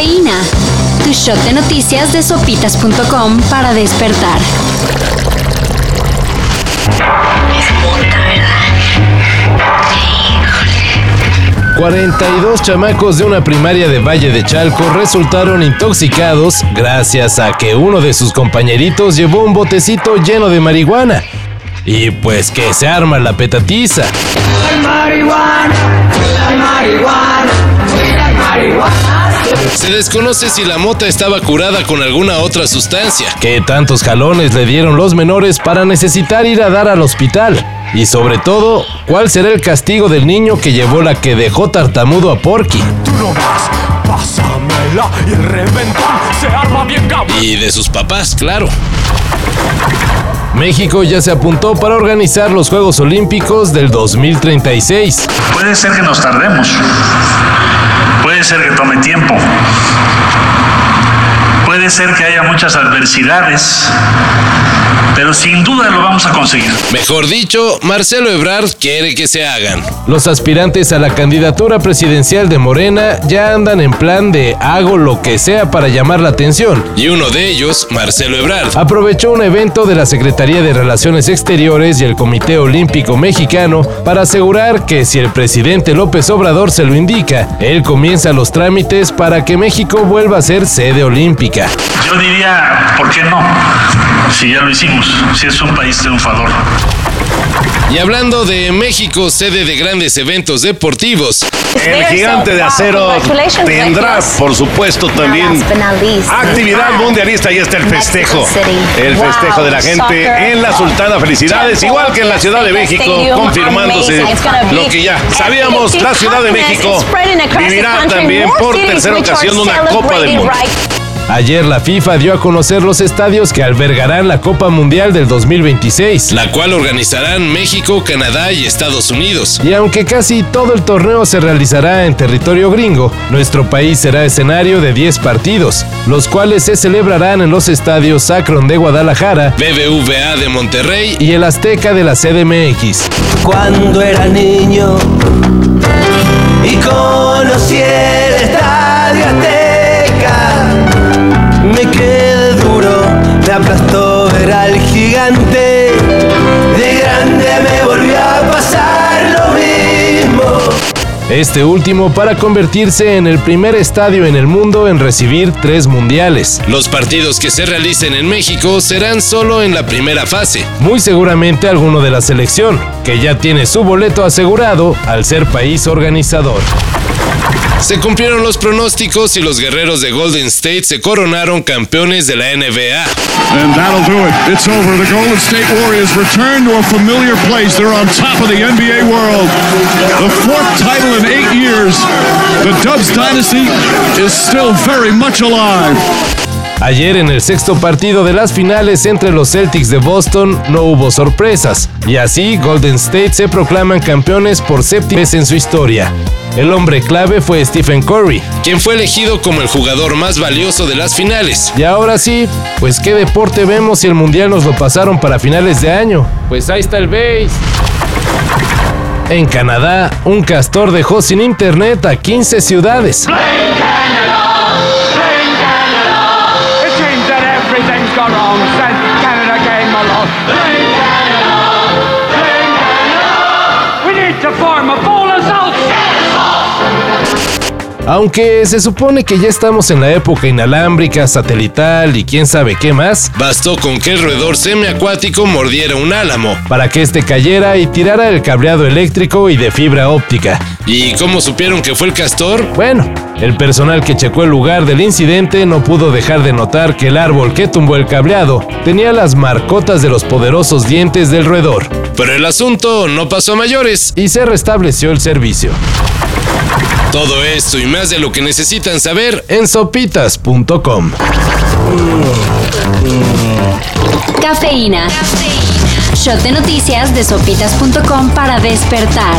Cafeína. Tu shot de noticias de sopitas.com para despertar. 42 chamacos de una primaria de Valle de Chalco resultaron intoxicados gracias a que uno de sus compañeritos llevó un botecito lleno de marihuana. Y pues que se arma la petatiza. Se desconoce si la mota estaba curada con alguna otra sustancia. Que tantos jalones le dieron los menores para necesitar ir a dar al hospital. Y sobre todo, ¿cuál será el castigo del niño que llevó la que dejó tartamudo a Porky? y de sus papás, claro. México ya se apuntó para organizar los Juegos Olímpicos del 2036. Puede ser que nos tardemos, puede ser que tome tiempo, puede ser que haya muchas adversidades, pero sin duda lo vamos a conseguir. Mejor dicho, Marcelo Ebrard quiere que se hagan. Los aspirantes a la candidatura presidencial de Morena ya andan en plan de hago lo que sea para llamar la atención. Y uno de ellos, Marcelo Ebrard, aprovechó un evento de la Secretaría de Relaciones Exteriores y el Comité Olímpico Mexicano para asegurar que si el presidente López Obrador se lo indica, él comienza los trámites para que México vuelva a ser sede olímpica. Yo diría, ¿por qué no? Si ya lo hicimos si es un país triunfador. Y hablando de México, sede de grandes eventos deportivos. El gigante de acero tendrá, por supuesto, también actividad mundialista y está el festejo. El festejo de la gente en la Sultana. Felicidades, igual que en la Ciudad de México, confirmándose lo que ya sabíamos. La Ciudad de México vivirá también por tercera ocasión una Copa del Mundo. Ayer la FIFA dio a conocer los estadios que albergarán la Copa Mundial del 2026, la cual organizarán México, Canadá y Estados Unidos. Y aunque casi todo el torneo se realizará en territorio gringo, nuestro país será escenario de 10 partidos, los cuales se celebrarán en los estadios Akron de Guadalajara, BBVA de Monterrey y el Azteca de la CDMX. Cuando era niño y conocí ver al gigante. De grande me volvió a pasar lo mismo. Este último para convertirse en el primer estadio en el mundo en recibir tres mundiales. Los partidos que se realicen en México serán solo en la primera fase, muy seguramente alguno de la selección, que ya tiene su boleto asegurado al ser país organizador. Se cumplieron los pronósticos y los guerreros de Golden State se coronaron campeones de la NBA. And that'll do it. It's over. The Golden State Warriors return to a familiar place. They're on top of the NBA world. The fourth title in eight years. The Dubs dynasty is still very much alive. Ayer en el sexto partido de las finales entre los Celtics de Boston no hubo sorpresas, y así Golden State se proclaman campeones por séptima vez en su historia. El hombre clave fue Stephen Curry, quien fue elegido como el jugador más valioso de las finales. Y ahora sí, pues qué deporte vemos si el mundial nos lo pasaron para finales de año. Pues ahí está el base. En Canadá, un castor dejó sin internet a 15 ciudades. Wrong said Canada came along. Bring Canada, bring Canada. We need to form a bowl of salt. Aunque se supone que ya estamos en la época inalámbrica, satelital y quién sabe qué más, bastó con que el roedor semiacuático mordiera un álamo para que este cayera y tirara el cableado eléctrico y de fibra óptica. ¿Y cómo supieron que fue el castor? Bueno, el personal que checó el lugar del incidente no pudo dejar de notar que el árbol que tumbó el cableado tenía las marcotas de los poderosos dientes del roedor. Pero el asunto no pasó a mayores y se restableció el servicio. Todo esto y más de lo que necesitan saber en sopitas.com. Cafeína. Shot de noticias de sopitas.com para despertar.